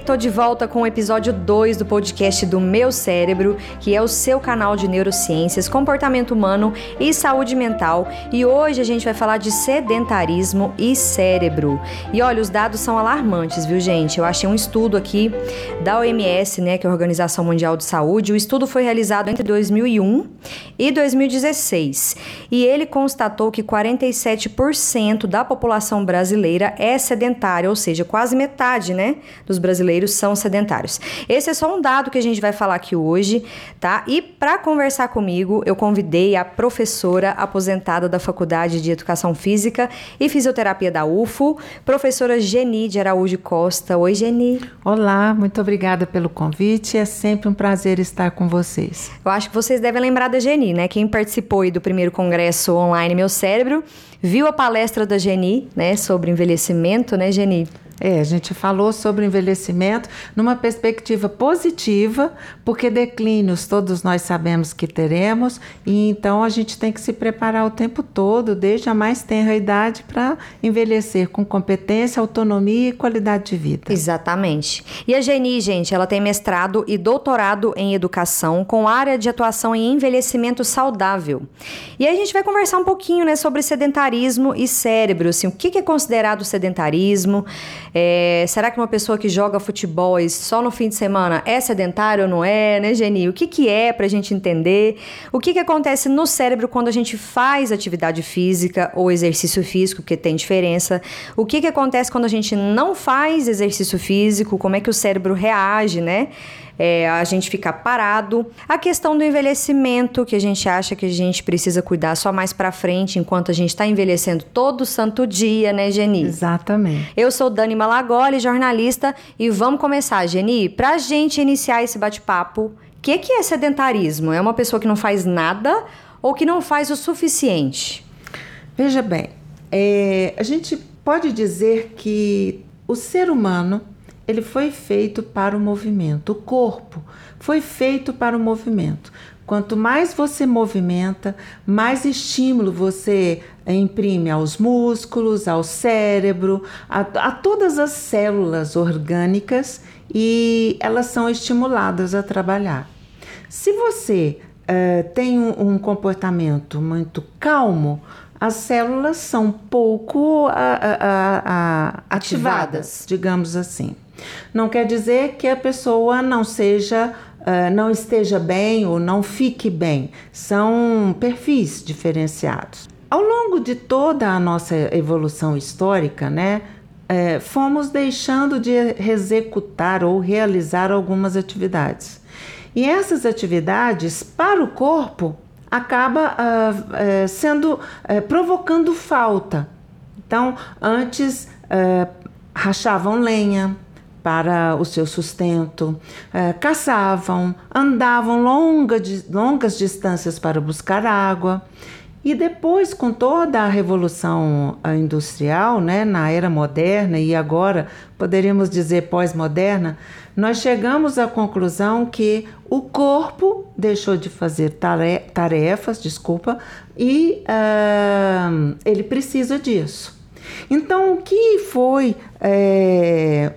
tô de volta com o episódio 2 do podcast do Meu Cérebro, que é o seu canal de neurociências, comportamento humano e saúde mental. E hoje a gente vai falar de sedentarismo e cérebro. E olha, os dados são alarmantes, viu, gente? Eu achei um estudo aqui da OMS, né, que é a Organização Mundial de Saúde. O estudo foi realizado entre 2001 e 2016. E ele constatou que 47% da população brasileira é sedentária, ou seja, quase metade, né? dos brasileiros são sedentários. Esse é só um dado que a gente vai falar aqui hoje, tá? E para conversar comigo, eu convidei a professora aposentada da Faculdade de Educação Física e Fisioterapia da UFO, professora Geni de Araújo Costa. Oi, Geni. Olá, muito obrigada pelo convite. É sempre um prazer estar com vocês. Eu acho que vocês devem lembrar da Geni, né? Quem participou do primeiro congresso online Meu Cérebro, viu a palestra da Geni, né, sobre envelhecimento, né, Geni? É, a gente falou sobre envelhecimento numa perspectiva positiva, porque declínios todos nós sabemos que teremos, e então a gente tem que se preparar o tempo todo, desde a mais tenra idade, para envelhecer com competência, autonomia e qualidade de vida. Exatamente. E a Geni, gente, ela tem mestrado e doutorado em educação com área de atuação em envelhecimento saudável. E aí a gente vai conversar um pouquinho né, sobre sedentarismo e cérebro, assim, o que é considerado sedentarismo. É, será que uma pessoa que joga futebol só no fim de semana é sedentário ou não é, né, Geni? O que, que é para a gente entender? O que, que acontece no cérebro quando a gente faz atividade física ou exercício físico, que tem diferença? O que, que acontece quando a gente não faz exercício físico? Como é que o cérebro reage, né? É, a gente ficar parado. A questão do envelhecimento, que a gente acha que a gente precisa cuidar só mais para frente, enquanto a gente está envelhecendo todo santo dia, né, Geni? Exatamente. Eu sou Dani Malagoli, jornalista, e vamos começar, Geni. Para a gente iniciar esse bate-papo, o que, que é sedentarismo? É uma pessoa que não faz nada ou que não faz o suficiente? Veja bem, é, a gente pode dizer que o ser humano ele foi feito para o movimento. O corpo foi feito para o movimento. Quanto mais você movimenta, mais estímulo você imprime aos músculos, ao cérebro, a, a todas as células orgânicas e elas são estimuladas a trabalhar. Se você uh, tem um, um comportamento muito calmo, as células são pouco ativadas, ativadas, digamos assim. Não quer dizer que a pessoa não seja, uh, não esteja bem ou não fique bem. São perfis diferenciados. Ao longo de toda a nossa evolução histórica, né, é, fomos deixando de executar ou realizar algumas atividades. E essas atividades, para o corpo, acaba uh, sendo provocando falta. Então, antes rachavam lenha, para o seu sustento, é, caçavam, andavam longa, longas distâncias para buscar água. E depois, com toda a revolução industrial, né, na era moderna e agora poderíamos dizer pós-moderna, nós chegamos à conclusão que o corpo deixou de fazer tarefas, desculpa, e uh, ele precisa disso. Então, o que foi é,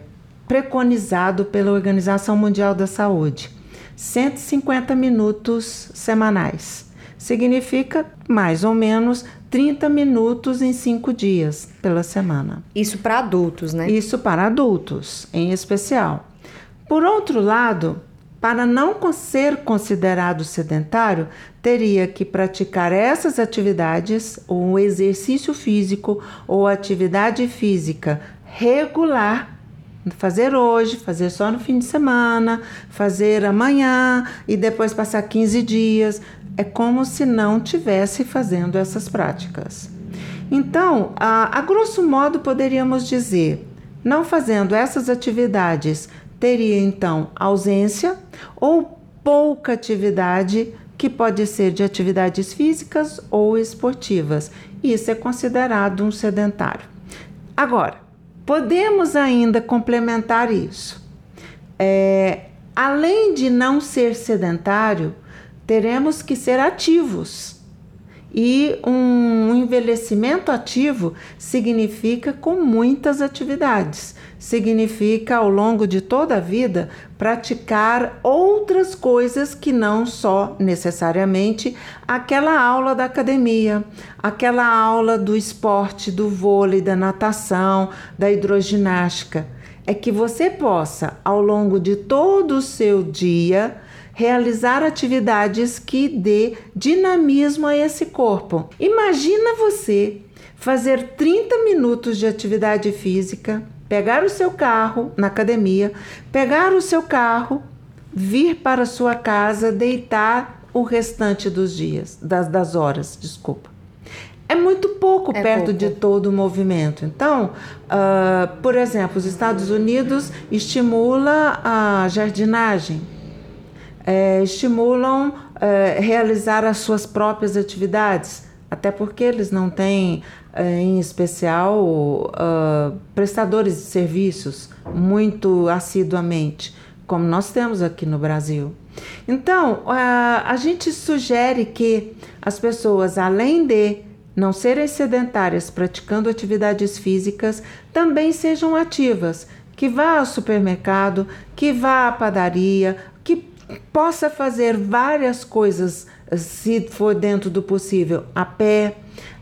preconizado pela Organização Mundial da Saúde. 150 minutos semanais. Significa mais ou menos 30 minutos em 5 dias pela semana. Isso para adultos, né? Isso para adultos, em especial. Por outro lado, para não ser considerado sedentário, teria que praticar essas atividades, ou exercício físico, ou atividade física regular fazer hoje, fazer só no fim de semana, fazer amanhã e depois passar 15 dias. É como se não tivesse fazendo essas práticas. Então, a, a grosso modo, poderíamos dizer, não fazendo essas atividades, teria então ausência ou pouca atividade que pode ser de atividades físicas ou esportivas. Isso é considerado um sedentário. Agora, Podemos ainda complementar isso. É, além de não ser sedentário, teremos que ser ativos. E um envelhecimento ativo significa com muitas atividades, significa ao longo de toda a vida praticar outras coisas que não só necessariamente aquela aula da academia, aquela aula do esporte, do vôlei, da natação, da hidroginástica. É que você possa, ao longo de todo o seu dia, realizar atividades que dê dinamismo a esse corpo. Imagina você fazer 30 minutos de atividade física, pegar o seu carro na academia, pegar o seu carro, vir para a sua casa, deitar o restante dos dias, das, das horas, desculpa. É muito pouco é perto pouco. de todo o movimento. Então, uh, por exemplo, os Estados Unidos estimula a jardinagem é, estimulam é, realizar as suas próprias atividades, até porque eles não têm, é, em especial, uh, prestadores de serviços muito assiduamente, como nós temos aqui no Brasil. Então, uh, a gente sugere que as pessoas, além de não serem sedentárias praticando atividades físicas, também sejam ativas, que vá ao supermercado, que vá à padaria, possa fazer várias coisas, se for dentro do possível, a pé,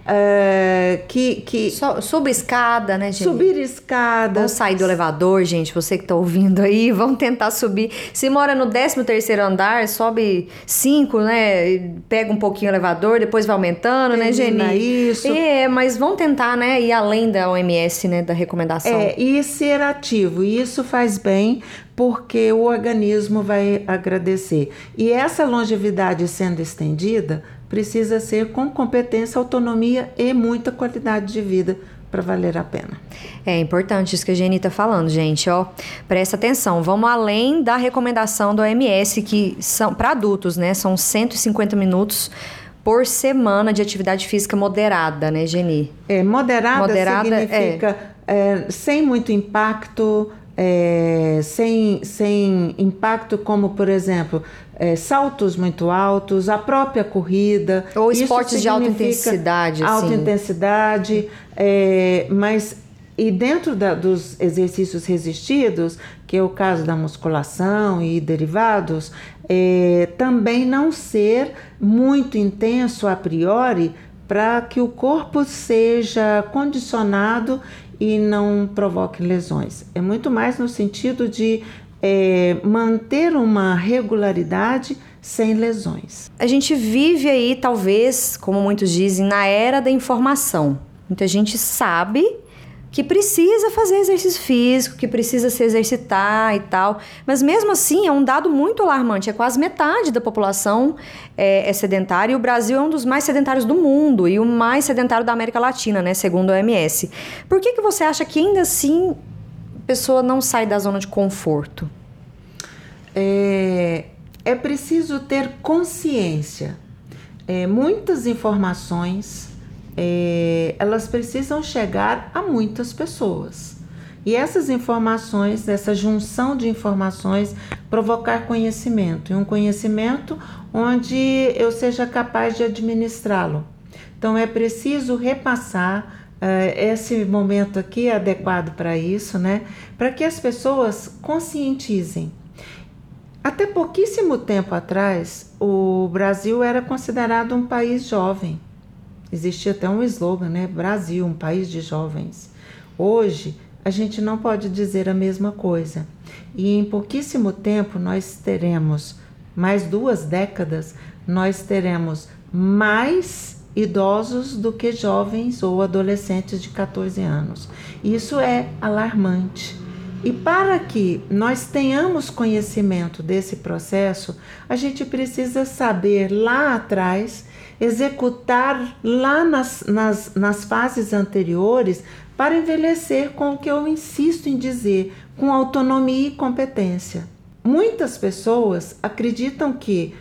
Uh, que, que so, subir escada, né, gente? Subir escada. Vamos sair do elevador, gente. Você que está ouvindo aí, vamos tentar subir. Se mora no 13 terceiro andar, sobe cinco, né? Pega um pouquinho o elevador, depois vai aumentando, né, Termina né, Geni? Isso. É, mas vamos tentar, né? Ir além da OMS, né? Da recomendação. É, e ser ativo. E isso faz bem porque o organismo vai agradecer. E essa longevidade sendo estendida precisa ser com competência, autonomia e muita qualidade de vida para valer a pena. É importante isso que a Geni está falando, gente, ó. Presta atenção, vamos além da recomendação do OMS que são para adultos, né? São 150 minutos por semana de atividade física moderada, né, Geni? É, moderada, moderada significa é... É, sem muito impacto, é, sem, sem impacto, como por exemplo, é, saltos muito altos, a própria corrida. Ou esportes de alta intensidade. Alta assim. intensidade, é, mas e dentro da, dos exercícios resistidos, que é o caso da musculação e derivados, é, também não ser muito intenso a priori para que o corpo seja condicionado e não provoque lesões. É muito mais no sentido de é, manter uma regularidade sem lesões. A gente vive aí, talvez, como muitos dizem, na era da informação. Muita gente sabe que precisa fazer exercício físico, que precisa se exercitar e tal. Mas mesmo assim é um dado muito alarmante. É quase metade da população é, é, sedentária e o Brasil é um dos mais sedentários do mundo e o mais sedentário da América Latina, né? Segundo a OMS. Por que, que você acha que ainda assim a pessoa não sai da zona de conforto? É, é preciso ter consciência. É, muitas informações é, elas precisam chegar a muitas pessoas. E essas informações, essa junção de informações, provocar conhecimento, e um conhecimento onde eu seja capaz de administrá-lo. Então é preciso repassar uh, esse momento aqui é adequado para isso, né? Para que as pessoas conscientizem. Até pouquíssimo tempo atrás, o Brasil era considerado um país jovem. Existia até um slogan, né? Brasil, um país de jovens. Hoje, a gente não pode dizer a mesma coisa. E em pouquíssimo tempo nós teremos, mais duas décadas, nós teremos mais idosos do que jovens ou adolescentes de 14 anos. Isso é alarmante. E para que nós tenhamos conhecimento desse processo, a gente precisa saber lá atrás executar lá nas, nas, nas fases anteriores para envelhecer com o que eu insisto em dizer, com autonomia e competência. Muitas pessoas acreditam que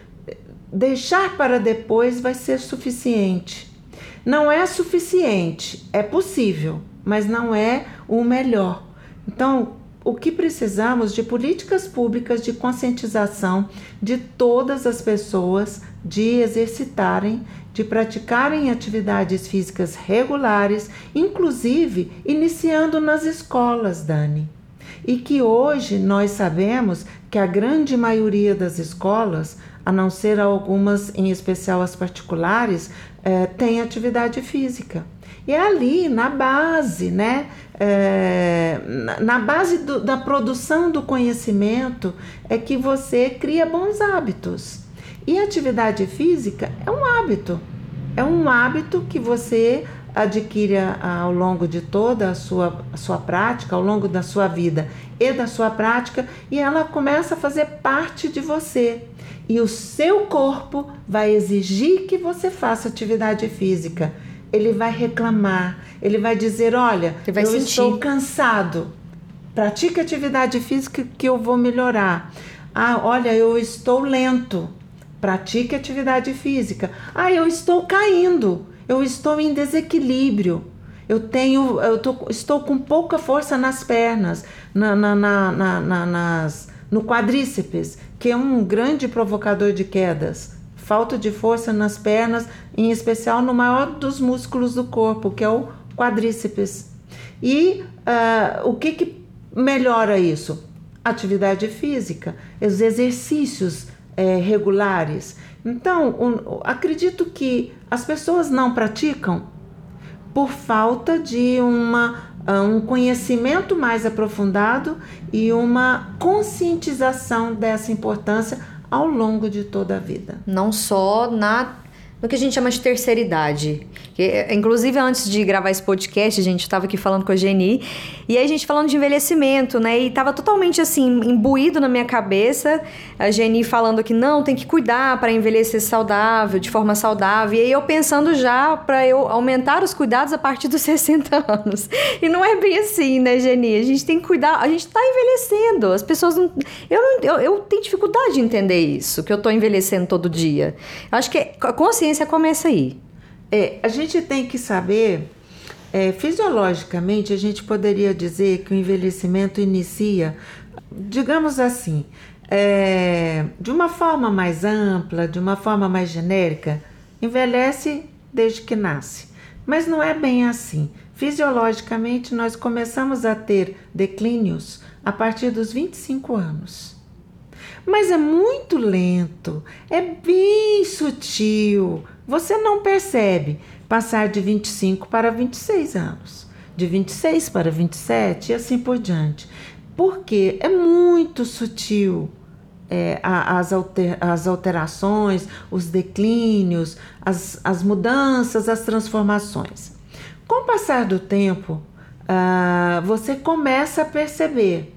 deixar para depois vai ser suficiente. Não é suficiente, é possível, mas não é o melhor. Então, o que precisamos de políticas públicas de conscientização de todas as pessoas de exercitarem, de praticarem atividades físicas regulares, inclusive iniciando nas escolas, Dani. E que hoje nós sabemos que a grande maioria das escolas, a não ser algumas, em especial as particulares, é, tem atividade física. E é ali, na base, né? É, na base do, da produção do conhecimento, é que você cria bons hábitos. E atividade física é um hábito. É um hábito que você adquire ao longo de toda a sua, a sua prática, ao longo da sua vida e da sua prática, e ela começa a fazer parte de você. E o seu corpo vai exigir que você faça atividade física. Ele vai reclamar, ele vai dizer: Olha, vai eu sentir. estou cansado. Pratique atividade física que eu vou melhorar. Ah, olha, eu estou lento. Pratique atividade física. Ah, eu estou caindo eu estou em desequilíbrio. Eu tenho, eu tô, estou com pouca força nas pernas, na, na, na, na, nas, no quadríceps, que é um grande provocador de quedas. Falta de força nas pernas, em especial no maior dos músculos do corpo, que é o quadríceps. E uh, o que, que melhora isso? Atividade física, os exercícios é, regulares. Então, acredito que as pessoas não praticam por falta de uma, ah, um conhecimento mais aprofundado e uma conscientização dessa importância ao longo de toda a vida. Não só na no que a gente chama de terceira idade. Inclusive, antes de gravar esse podcast, a gente estava aqui falando com a Geni, e aí a gente falando de envelhecimento, né? E tava totalmente assim, imbuído na minha cabeça, a Geni falando que não, tem que cuidar para envelhecer saudável, de forma saudável. E aí eu pensando já para eu aumentar os cuidados a partir dos 60 anos. E não é bem assim, né, Geni? A gente tem que cuidar, a gente está envelhecendo. As pessoas não. Eu, não, eu, eu tenho dificuldade de entender isso, que eu estou envelhecendo todo dia. Eu acho que a consciência começa aí. É, a gente tem que saber é, fisiologicamente, a gente poderia dizer que o envelhecimento inicia, digamos assim, é, de uma forma mais ampla, de uma forma mais genérica, envelhece desde que nasce. Mas não é bem assim. Fisiologicamente, nós começamos a ter declínios a partir dos 25 anos. Mas é muito lento, é bem sutil, você não percebe passar de 25 para 26 anos, de 26 para 27 e assim por diante. Porque é muito sutil é, as, alter, as alterações, os declínios, as, as mudanças, as transformações. Com o passar do tempo, uh, você começa a perceber.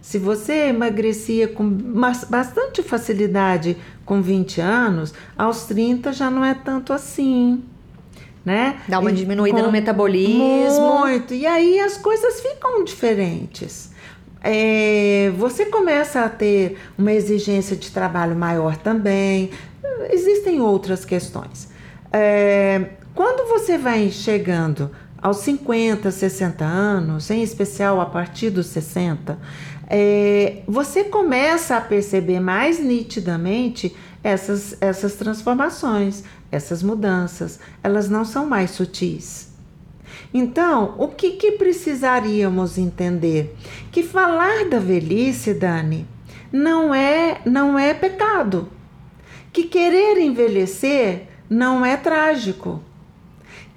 Se você emagrecia com bastante facilidade com 20 anos, aos 30 já não é tanto assim né? Dá uma diminuída com, no metabolismo. Muito. E aí as coisas ficam diferentes. É, você começa a ter uma exigência de trabalho maior também. Existem outras questões. É, quando você vai chegando aos 50, 60 anos, em especial a partir dos 60, é, você começa a perceber mais nitidamente essas, essas transformações, essas mudanças, elas não são mais sutis. Então, o que, que precisaríamos entender? Que falar da velhice, Dani, não é, não é pecado. Que querer envelhecer não é trágico.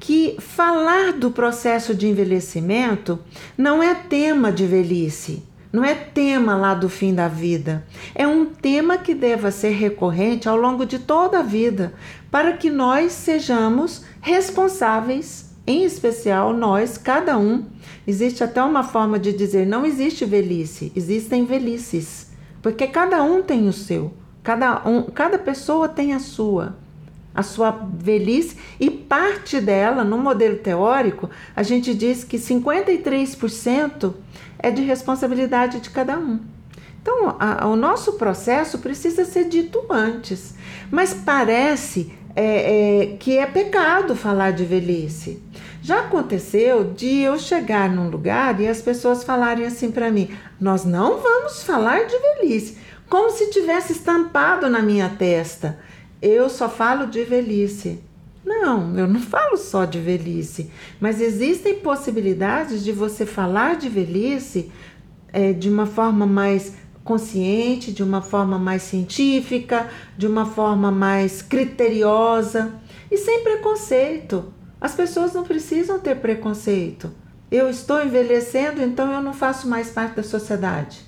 Que falar do processo de envelhecimento não é tema de velhice não é tema lá do fim da vida. É um tema que deva ser recorrente ao longo de toda a vida, para que nós sejamos responsáveis, em especial nós, cada um. Existe até uma forma de dizer: não existe velhice, existem velhices, porque cada um tem o seu, cada, um, cada pessoa tem a sua a sua velhice e parte dela, no modelo teórico, a gente diz que 53% é de responsabilidade de cada um. Então, a, o nosso processo precisa ser dito antes, mas parece é, é, que é pecado falar de velhice. Já aconteceu de eu chegar num lugar e as pessoas falarem assim para mim: nós não vamos falar de velhice, como se tivesse estampado na minha testa. Eu só falo de velhice. Não, eu não falo só de velhice, mas existem possibilidades de você falar de velhice é, de uma forma mais consciente, de uma forma mais científica, de uma forma mais criteriosa e sem preconceito. As pessoas não precisam ter preconceito. Eu estou envelhecendo, então eu não faço mais parte da sociedade.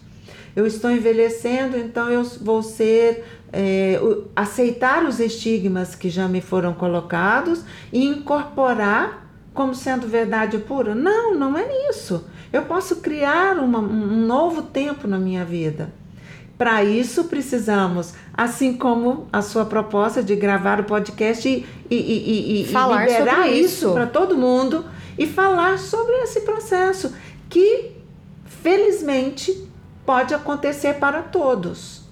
Eu estou envelhecendo, então eu vou ser é, aceitar os estigmas que já me foram colocados e incorporar como sendo verdade pura. Não, não é isso. Eu posso criar uma, um novo tempo na minha vida. Para isso precisamos, assim como a sua proposta de gravar o podcast e, e, e, e falar liberar sobre isso para todo mundo e falar sobre esse processo que felizmente pode acontecer para todos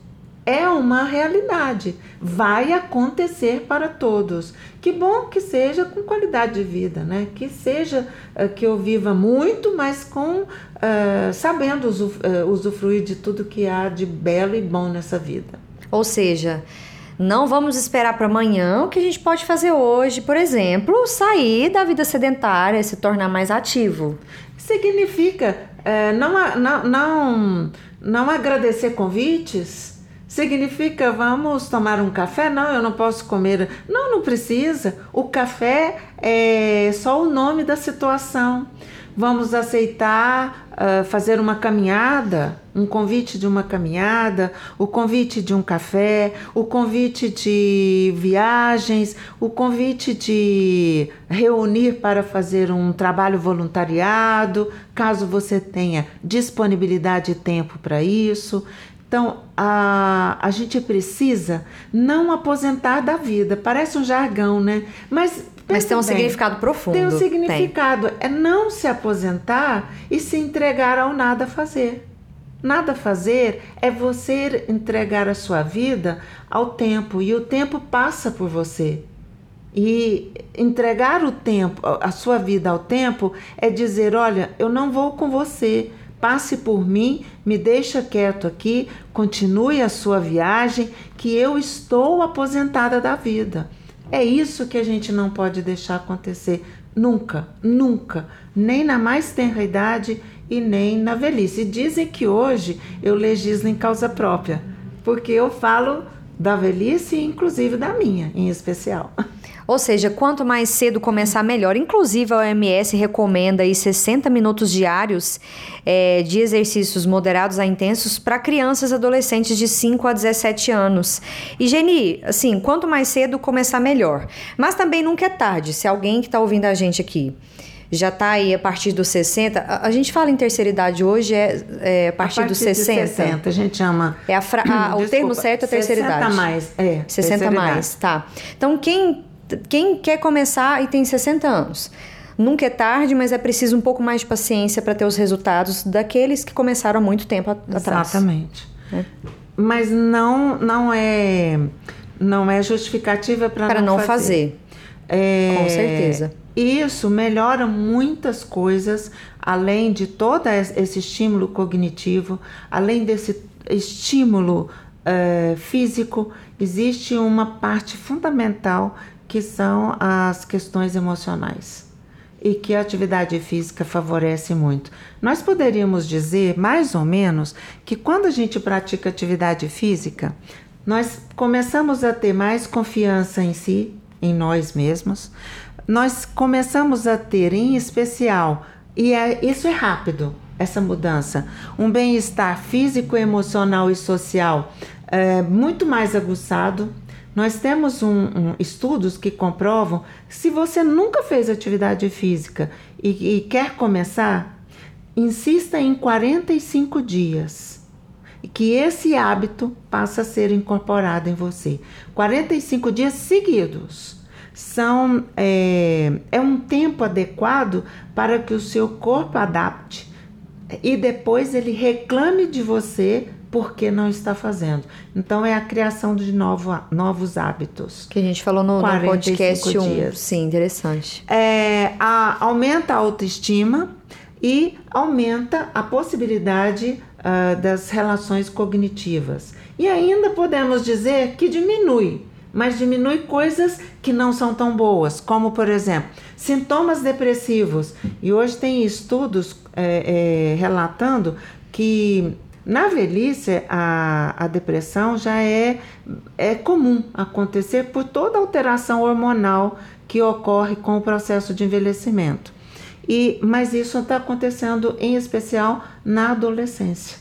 é uma realidade, vai acontecer para todos. Que bom que seja com qualidade de vida, né? Que seja uh, que eu viva muito, mas com uh, sabendo uh, usufruir de tudo que há de belo e bom nessa vida. Ou seja, não vamos esperar para amanhã o que a gente pode fazer hoje, por exemplo, sair da vida sedentária, se tornar mais ativo. Significa não, não, não, não agradecer convites Significa vamos tomar um café? Não, eu não posso comer. Não, não precisa. O café é só o nome da situação. Vamos aceitar uh, fazer uma caminhada, um convite de uma caminhada, o convite de um café, o convite de viagens, o convite de reunir para fazer um trabalho voluntariado, caso você tenha disponibilidade e tempo para isso. Então, a, a gente precisa não aposentar da vida. Parece um jargão, né? Mas, Mas tem um bem, significado profundo. Tem um significado. Tem. É não se aposentar e se entregar ao nada fazer. Nada fazer é você entregar a sua vida ao tempo e o tempo passa por você. E entregar o tempo, a sua vida ao tempo é dizer, olha, eu não vou com você, Passe por mim, me deixa quieto aqui, continue a sua viagem, que eu estou aposentada da vida. É isso que a gente não pode deixar acontecer nunca, nunca, nem na mais tenra idade e nem na velhice. E dizem que hoje eu legislo em causa própria, porque eu falo da velhice inclusive da minha, em especial. Ou seja, quanto mais cedo começar, melhor. Inclusive, a OMS recomenda aí 60 minutos diários é, de exercícios moderados a intensos para crianças e adolescentes de 5 a 17 anos. E, Geni, assim, quanto mais cedo começar, melhor. Mas também nunca é tarde. Se alguém que está ouvindo a gente aqui já está aí a partir dos 60. A, a, gente fala em terceira idade hoje, é, é a, partir a partir dos 60. De 60, a gente chama. É a fra, a, o termo certo é terceira 60 idade. 60 mais, é. 60 mais, idade. tá. Então, quem quem quer começar e tem 60 anos? Nunca é tarde, mas é preciso um pouco mais de paciência para ter os resultados daqueles que começaram há muito tempo atrás. Exatamente. É. Mas não, não é não é justificativa para não, não fazer. fazer. É, Com certeza. Isso melhora muitas coisas, além de todo esse estímulo cognitivo, além desse estímulo uh, físico, existe uma parte fundamental que são as questões emocionais e que a atividade física favorece muito. Nós poderíamos dizer, mais ou menos, que quando a gente pratica atividade física, nós começamos a ter mais confiança em si, em nós mesmos. Nós começamos a ter, em especial, e é, isso é rápido, essa mudança, um bem-estar físico, emocional e social é, muito mais aguçado nós temos um, um, estudos que comprovam se você nunca fez atividade física e, e quer começar, insista em 45 dias e que esse hábito passa a ser incorporado em você. 45 dias seguidos são é, é um tempo adequado para que o seu corpo adapte e depois ele reclame de você porque não está fazendo. Então é a criação de novo, novos hábitos. Que a gente falou no, no podcast 1. Sim, interessante. É, a, aumenta a autoestima e aumenta a possibilidade uh, das relações cognitivas. E ainda podemos dizer que diminui, mas diminui coisas que não são tão boas, como por exemplo, sintomas depressivos. E hoje tem estudos é, é, relatando que na velhice, a, a depressão já é, é comum acontecer por toda alteração hormonal que ocorre com o processo de envelhecimento. E, mas isso está acontecendo em especial na adolescência.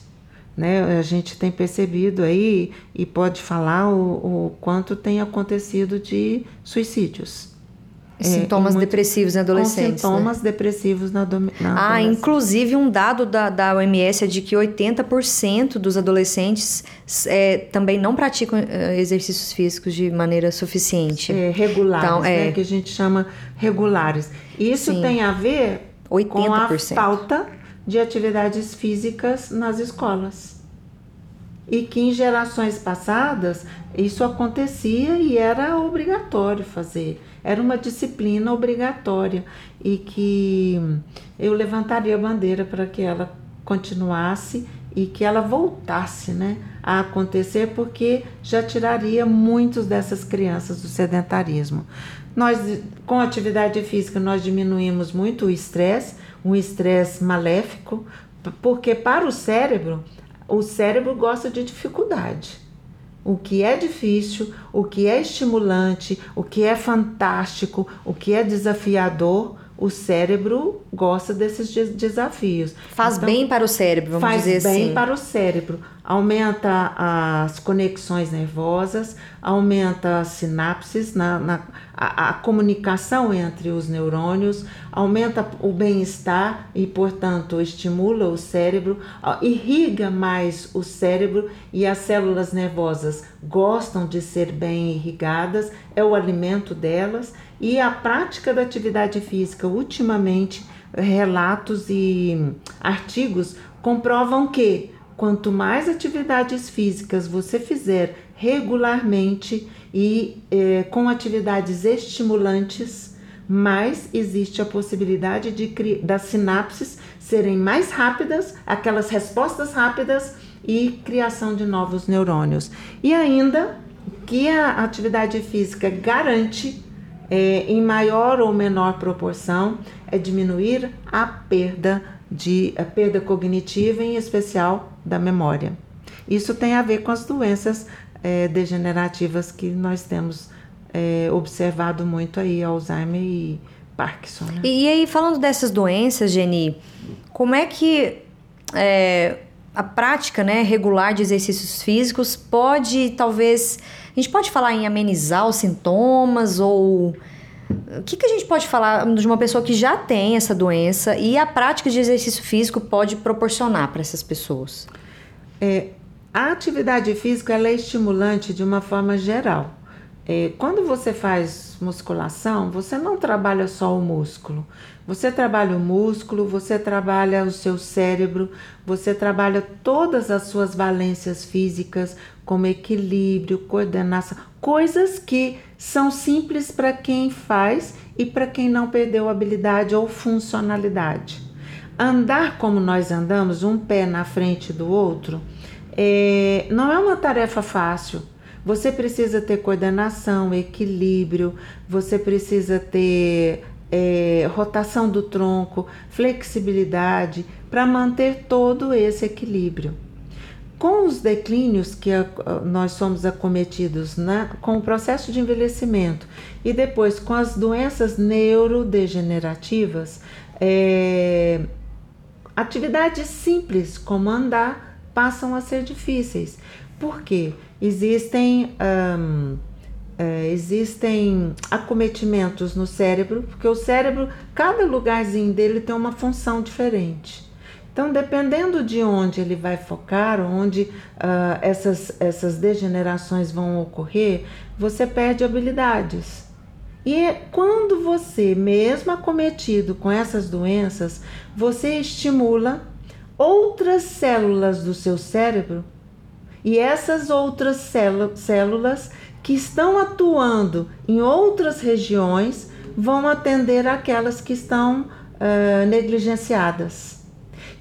Né? A gente tem percebido aí e pode falar o, o quanto tem acontecido de suicídios. É, sintomas é, depressivos em adolescentes. Com sintomas né? depressivos na, na Ah, inclusive um dado da, da OMS é de que 80% dos adolescentes é, também não praticam é, exercícios físicos de maneira suficiente. É, regulares, então, né? Que a gente chama regulares. Isso Sim. tem a ver 80%. com a falta de atividades físicas nas escolas. E que em gerações passadas isso acontecia e era obrigatório fazer era uma disciplina obrigatória e que eu levantaria a bandeira para que ela continuasse e que ela voltasse né, a acontecer, porque já tiraria muitos dessas crianças do sedentarismo. Nós, com atividade física, nós diminuímos muito o estresse, um estresse maléfico, porque para o cérebro, o cérebro gosta de dificuldade o que é difícil, o que é estimulante, o que é fantástico, o que é desafiador, o cérebro gosta desses desafios. Faz então, bem para o cérebro, vamos dizer assim. Faz bem para o cérebro. Aumenta as conexões nervosas, aumenta as sinapses, na, na a, a, comunicação entre os neurônios, aumenta o bem-estar e, portanto, estimula o cérebro, irriga mais o cérebro e as células nervosas gostam de ser bem irrigadas, é o alimento delas. E a prática da atividade física, ultimamente, relatos e artigos comprovam que quanto mais atividades físicas você fizer regularmente e eh, com atividades estimulantes, mais existe a possibilidade de das sinapses serem mais rápidas, aquelas respostas rápidas e criação de novos neurônios. E ainda que a atividade física garante é, em maior ou menor proporção, é diminuir a perda de a perda cognitiva, em especial da memória. Isso tem a ver com as doenças é, degenerativas que nós temos é, observado muito aí, Alzheimer e Parkinson. Né? E, aí, falando dessas doenças, Geni, como é que é, a prática né, regular de exercícios físicos pode, talvez, a gente pode falar em amenizar os sintomas ou o que, que a gente pode falar de uma pessoa que já tem essa doença e a prática de exercício físico pode proporcionar para essas pessoas? É, a atividade física é estimulante de uma forma geral. É, quando você faz musculação, você não trabalha só o músculo. Você trabalha o músculo, você trabalha o seu cérebro, você trabalha todas as suas valências físicas, como equilíbrio, coordenação, coisas que são simples para quem faz e para quem não perdeu habilidade ou funcionalidade. Andar como nós andamos, um pé na frente do outro, é, não é uma tarefa fácil você precisa ter coordenação, equilíbrio, você precisa ter é, rotação do tronco, flexibilidade para manter todo esse equilíbrio. Com os declínios que a, nós somos acometidos na, com o processo de envelhecimento e depois com as doenças neurodegenerativas, é, atividades simples como andar passam a ser difíceis. Por quê? Existem, um, é, existem acometimentos no cérebro, porque o cérebro, cada lugarzinho dele tem uma função diferente. Então, dependendo de onde ele vai focar, onde uh, essas, essas degenerações vão ocorrer, você perde habilidades. E quando você, mesmo acometido com essas doenças, você estimula outras células do seu cérebro e essas outras células que estão atuando em outras regiões vão atender aquelas que estão uh, negligenciadas.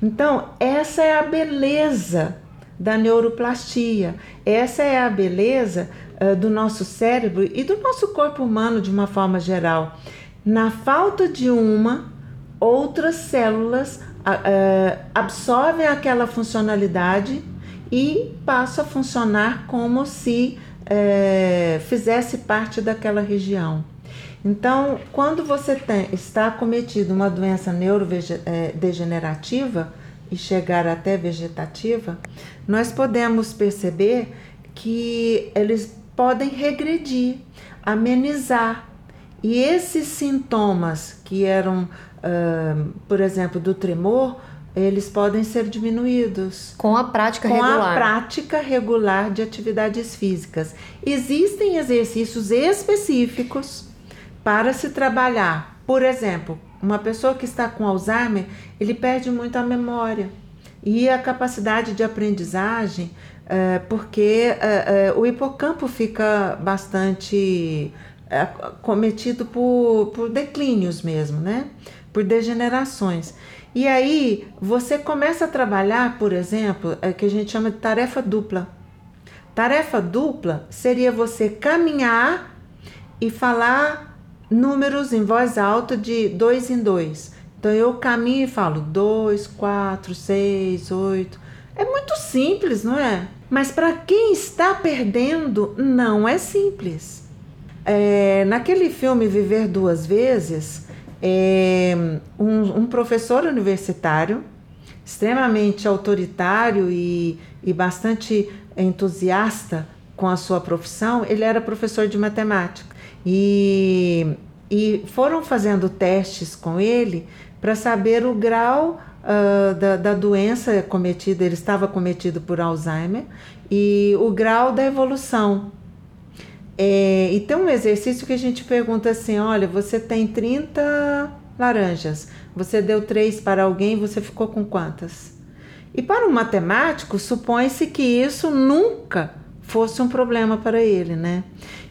Então, essa é a beleza da neuroplastia, essa é a beleza uh, do nosso cérebro e do nosso corpo humano de uma forma geral. Na falta de uma, outras células uh, absorvem aquela funcionalidade e passam a funcionar como se uh, fizesse parte daquela região. Então, quando você tem, está cometido uma doença neurodegenerativa e chegar até vegetativa, nós podemos perceber que eles podem regredir, amenizar. E esses sintomas que eram, uh, por exemplo, do tremor, eles podem ser diminuídos com a prática com regular. Com a prática regular de atividades físicas. Existem exercícios específicos para se trabalhar. Por exemplo, uma pessoa que está com Alzheimer, ele perde muito a memória e a capacidade de aprendizagem é, porque é, é, o hipocampo fica bastante cometido por, por declínios mesmo, né? Por degenerações. E aí você começa a trabalhar, por exemplo, é que a gente chama de tarefa dupla. Tarefa dupla seria você caminhar e falar números em voz alta de dois em dois. Então eu caminho e falo dois, quatro, seis, oito. É muito simples, não é? Mas para quem está perdendo, não é simples. É, naquele filme Viver Duas Vezes, é, um, um, professor universitário, extremamente autoritário e, e bastante entusiasta com a sua profissão, ele era professor de matemática. E, e foram fazendo testes com ele para saber o grau uh, da, da doença cometida, ele estava cometido por Alzheimer, e o grau da evolução. É, e tem um exercício que a gente pergunta assim: olha, você tem 30 laranjas, você deu três para alguém, você ficou com quantas? E para um matemático, supõe-se que isso nunca fosse um problema para ele, né?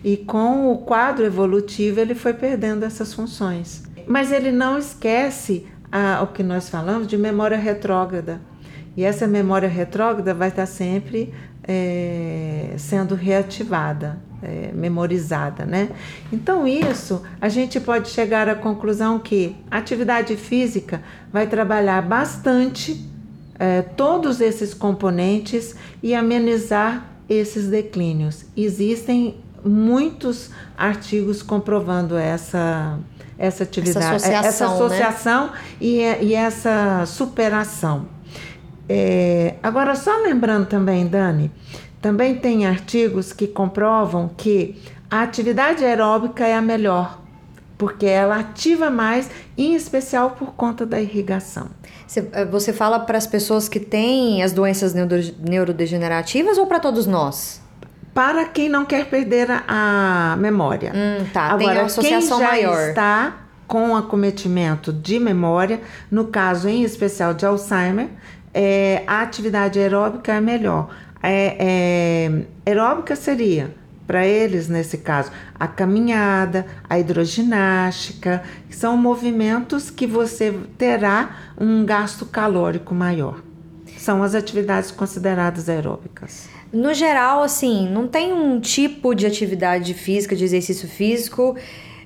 E com o quadro evolutivo, ele foi perdendo essas funções. Mas ele não esquece a, o que nós falamos de memória retrógrada. E essa memória retrógrada vai estar sempre é, sendo reativada, é, memorizada, né? Então, isso a gente pode chegar à conclusão que a atividade física vai trabalhar bastante é, todos esses componentes e amenizar esses declínios. Existem muitos artigos comprovando essa essa atividade, essa associação, essa associação né? e, e, essa superação. É, agora, só lembrando também, Dani, também tem artigos que comprovam que a atividade aeróbica é a melhor, porque ela ativa mais, em especial por conta da irrigação. Você eh, fala para as pessoas que têm as doenças neurodegenerativas ou para todos nós? para quem não quer perder a, a memória. Hum, tá, Agora, tem uma associação quem já maior. está com acometimento de memória, no caso em especial de Alzheimer, é, a atividade aeróbica é melhor. É, é, aeróbica seria, para eles nesse caso, a caminhada, a hidroginástica, são movimentos que você terá um gasto calórico maior. São as atividades consideradas aeróbicas. No geral, assim, não tem um tipo de atividade física, de exercício físico.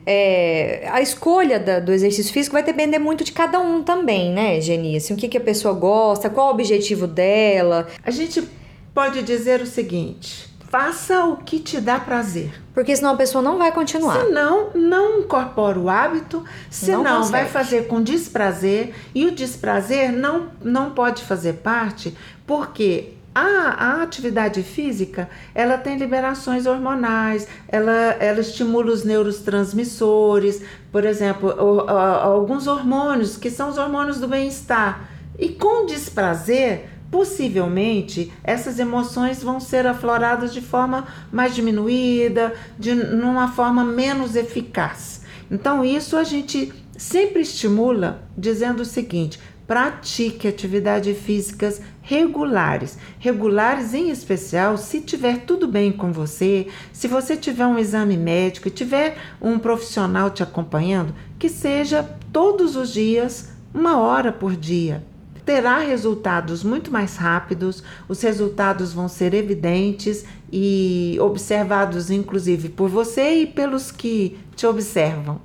É, a escolha da, do exercício físico vai depender muito de cada um também, né, Geni? Assim, o que, que a pessoa gosta, qual o objetivo dela. A gente pode dizer o seguinte: faça o que te dá prazer. Porque senão a pessoa não vai continuar. Senão, não incorpora o hábito, senão vai fazer com desprazer. E o desprazer não, não pode fazer parte, porque a, a, atividade física, ela tem liberações hormonais, ela, ela estimula os neurotransmissores, por exemplo, o, o, alguns hormônios que são os hormônios do bem-estar. E com desprazer, possivelmente essas emoções vão ser afloradas de forma mais diminuída, de numa forma menos eficaz. Então, isso a gente sempre estimula dizendo o seguinte: pratique atividades físicas regulares. Regulares em especial se tiver tudo bem com você, se você tiver um exame médico e tiver um profissional te acompanhando, que seja todos os dias, uma hora por dia. Terá resultados muito mais rápidos, os resultados vão ser evidentes e observados inclusive por você e pelos que te observam.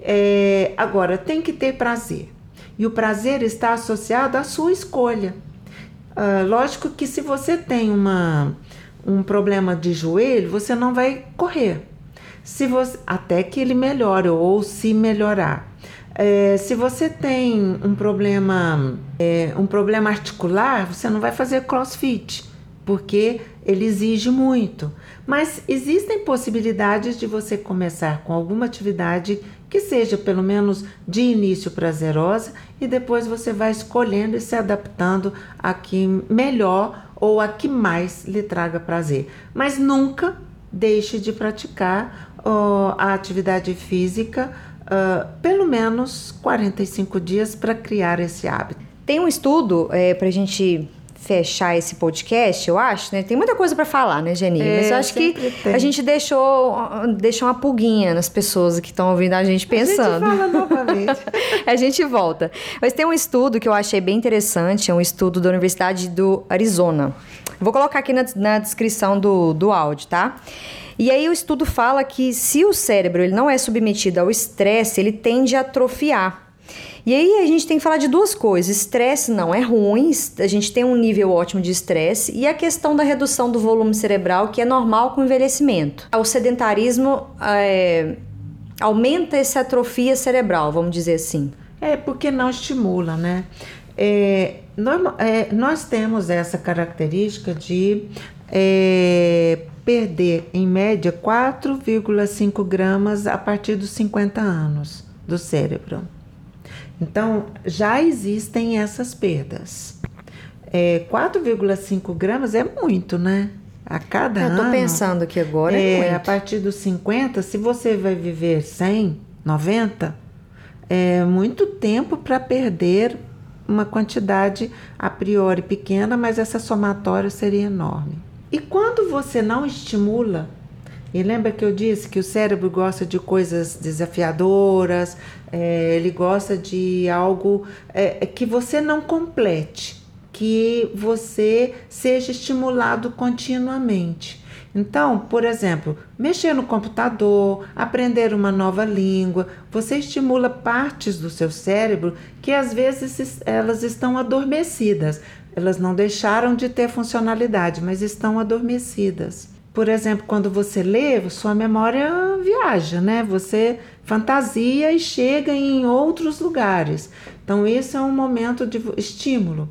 É, agora, tem que ter prazer. E o prazer está associado à sua escolha. Uh, lógico que se você tem uma, um problema de joelho, você não vai correr. Se você, até que ele melhore ou se melhorar. É, se você tem um problema, é, um problema articular, você não vai fazer crossfit, porque ele exige muito. Mas existem possibilidades de você começar com alguma atividade que seja pelo menos de início prazerosa e depois você vai escolhendo e se adaptando a que melhor ou a que mais lhe traga prazer. Mas nunca deixe de praticar uh, a atividade física uh, pelo menos 45 dias para criar esse hábito. Tem um estudo é, para a gente fechar esse podcast, eu acho, né? Tem muita coisa para falar, né, Geni? É, Mas eu acho que tem. a gente deixou, deixou uma pulguinha nas pessoas que estão ouvindo a gente pensando. A gente fala novamente. a gente volta. Mas tem um estudo que eu achei bem interessante, é um estudo da Universidade do Arizona. Vou colocar aqui na, na descrição do, do áudio, tá? E aí o estudo fala que se o cérebro ele não é submetido ao estresse, ele tende a atrofiar. E aí a gente tem que falar de duas coisas. Estresse não é ruim, a gente tem um nível ótimo de estresse e a questão da redução do volume cerebral, que é normal com o envelhecimento. O sedentarismo é, aumenta essa atrofia cerebral, vamos dizer assim. É, porque não estimula, né? É, é, nós temos essa característica de é, perder, em média, 4,5 gramas a partir dos 50 anos do cérebro. Então, já existem essas perdas. É, 4,5 gramas é muito, né? A cada Eu ano. Eu tô pensando que agora é, é muito. A partir dos 50, se você vai viver 100, 90, é muito tempo para perder uma quantidade a priori pequena, mas essa somatória seria enorme. E quando você não estimula e lembra que eu disse que o cérebro gosta de coisas desafiadoras, é, ele gosta de algo é, que você não complete, que você seja estimulado continuamente. Então, por exemplo, mexer no computador, aprender uma nova língua, você estimula partes do seu cérebro que às vezes elas estão adormecidas. Elas não deixaram de ter funcionalidade, mas estão adormecidas. Por exemplo, quando você lê, sua memória viaja, né? Você fantasia e chega em outros lugares. Então, esse é um momento de estímulo.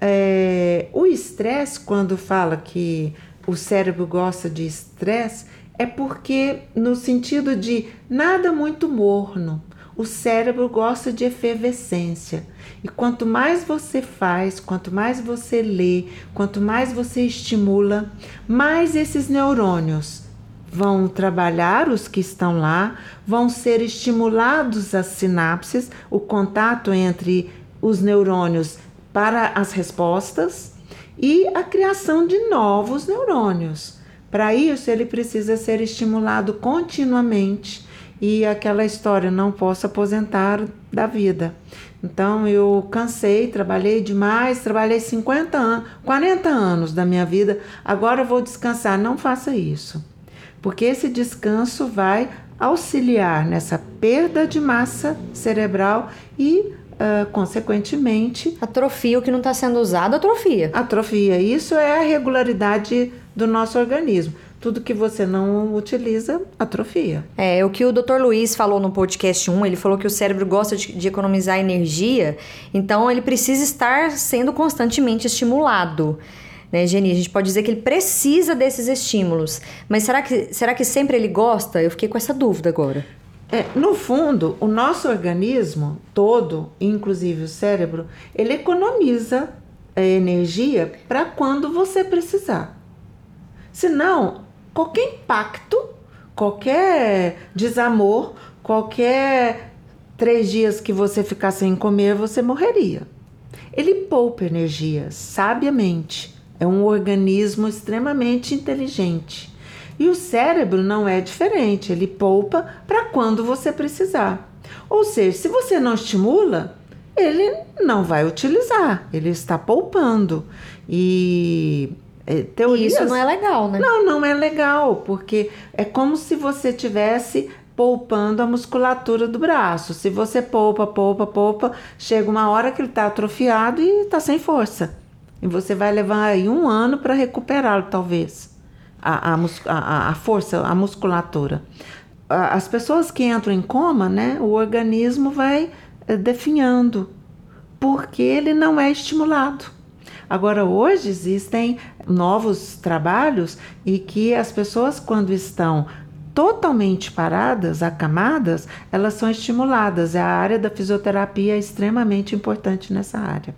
É, o estresse, quando fala que o cérebro gosta de estresse, é porque, no sentido de nada muito morno, o cérebro gosta de efervescência. E quanto mais você faz, quanto mais você lê, quanto mais você estimula, mais esses neurônios vão trabalhar, os que estão lá, vão ser estimulados as sinapses, o contato entre os neurônios para as respostas e a criação de novos neurônios. Para isso, ele precisa ser estimulado continuamente e aquela história não posso aposentar da vida. Então eu cansei, trabalhei demais, trabalhei 50 anos, 40 anos da minha vida, agora vou descansar. Não faça isso. Porque esse descanso vai auxiliar nessa perda de massa cerebral e Uh, consequentemente. Atrofia, o que não está sendo usado, atrofia. Atrofia. Isso é a regularidade do nosso organismo tudo que você não utiliza atrofia. É, o que o Dr. Luiz falou no podcast 1, ele falou que o cérebro gosta de, de economizar energia, então ele precisa estar sendo constantemente estimulado. Né, Geni? A gente pode dizer que ele precisa desses estímulos. Mas será que, será que sempre ele gosta? Eu fiquei com essa dúvida agora. É, no fundo, o nosso organismo todo, inclusive o cérebro, ele economiza é, energia para quando você precisar. Senão, qualquer impacto, qualquer desamor, qualquer três dias que você ficar sem comer, você morreria. Ele poupa energia sabiamente. É um organismo extremamente inteligente. E o cérebro não é diferente, ele poupa para quando você precisar. Ou seja, se você não estimula, ele não vai utilizar, ele está poupando. E é, teorias. Isso não é legal, né? Não, não é legal, porque é como se você tivesse poupando a musculatura do braço. Se você poupa, poupa, poupa, chega uma hora que ele está atrofiado e está sem força. E você vai levar aí um ano para recuperá-lo, talvez. A, a, a, a, força, a musculatura. As pessoas que entram em coma, né, o organismo vai eh, definhando, porque ele não é estimulado. Agora, hoje existem novos trabalhos e que as pessoas, quando estão totalmente paradas, acamadas, elas são estimuladas. A área da fisioterapia é extremamente importante nessa área.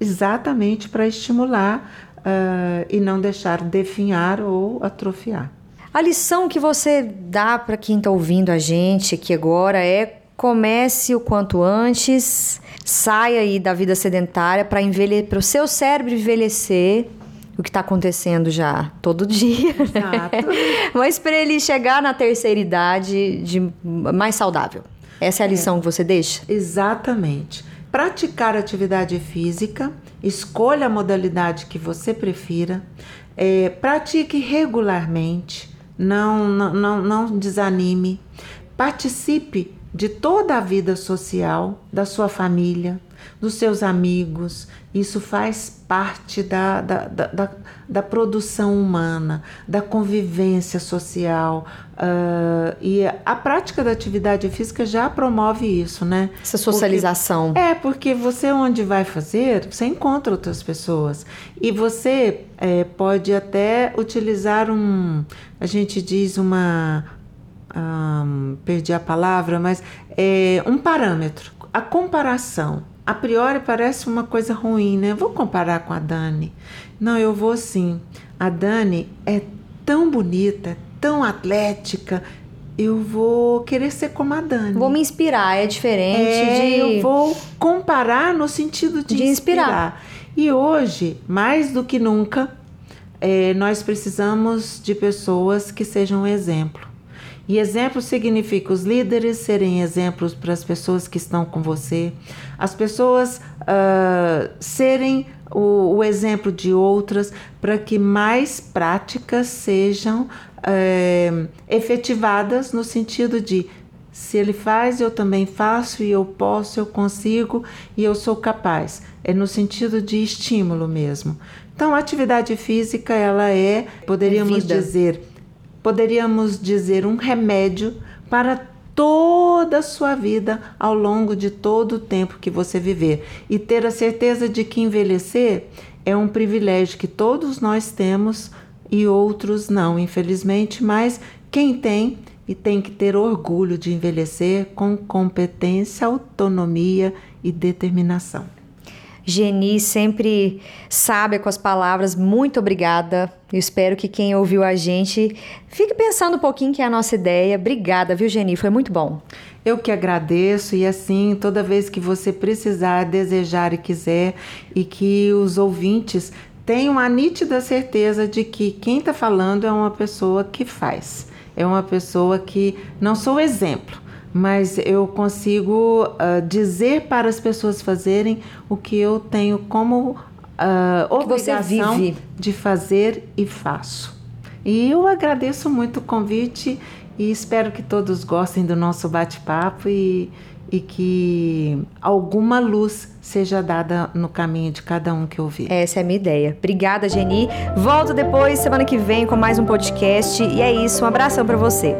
Exatamente para estimular uh, e não deixar definhar ou atrofiar. A lição que você dá para quem está ouvindo a gente aqui agora é comece o quanto antes, saia aí da vida sedentária para o seu cérebro envelhecer o que está acontecendo já todo dia. Exato. Mas para ele chegar na terceira idade de mais saudável. Essa é a lição é, que você deixa? Exatamente. Praticar atividade física, escolha a modalidade que você prefira, é, pratique regularmente, não, não, não, não desanime, participe de toda a vida social, da sua família, dos seus amigos. Isso faz parte da, da, da, da, da produção humana, da convivência social. Uh, e a prática da atividade física já promove isso, né? Essa socialização. Porque, é, porque você, onde vai fazer, você encontra outras pessoas. E você é, pode até utilizar um. A gente diz uma um, perdi a palavra, mas é um parâmetro. A comparação, a priori parece uma coisa ruim, né? Vou comparar com a Dani. Não, eu vou sim. A Dani é tão bonita, tão atlética. Eu vou querer ser como a Dani. Vou me inspirar, é diferente é, de. Eu vou comparar no sentido de, de inspirar. inspirar. E hoje, mais do que nunca, é, nós precisamos de pessoas que sejam um exemplo. E exemplo significa os líderes serem exemplos para as pessoas que estão com você, as pessoas uh, serem o, o, exemplo de outras, para que mais práticas sejam uh, efetivadas no sentido de se ele faz, eu também faço, e eu posso, eu consigo e eu sou capaz. É no sentido de estímulo mesmo. Então, a atividade física, ela é, poderíamos é dizer, poderíamos dizer, um remédio para toda a sua vida ao longo de todo o tempo que você viver e ter a certeza de que envelhecer é um privilégio que todos nós temos e outros não, infelizmente, mas quem tem e tem que ter orgulho de envelhecer com competência, autonomia e determinação. Geni sempre sábia com as palavras. Muito obrigada. Eu espero que quem ouviu a gente fique pensando um pouquinho que é a nossa ideia. Obrigada, viu, Geni? Foi muito bom. Eu que agradeço e assim, toda vez que você precisar, desejar e quiser e que os ouvintes tenham a nítida certeza de que quem está falando é uma pessoa que faz. É uma pessoa que não sou exemplo, mas eu consigo uh, dizer para as pessoas fazerem o que eu tenho como uh, obrigação de fazer e faço. E eu agradeço muito o convite e espero que todos gostem do nosso bate-papo e, e que alguma luz seja dada no caminho de cada um que ouvir. Essa é a minha ideia. Obrigada, Geni. Volto depois, semana que vem, com mais um podcast. E é isso. Um abração para você.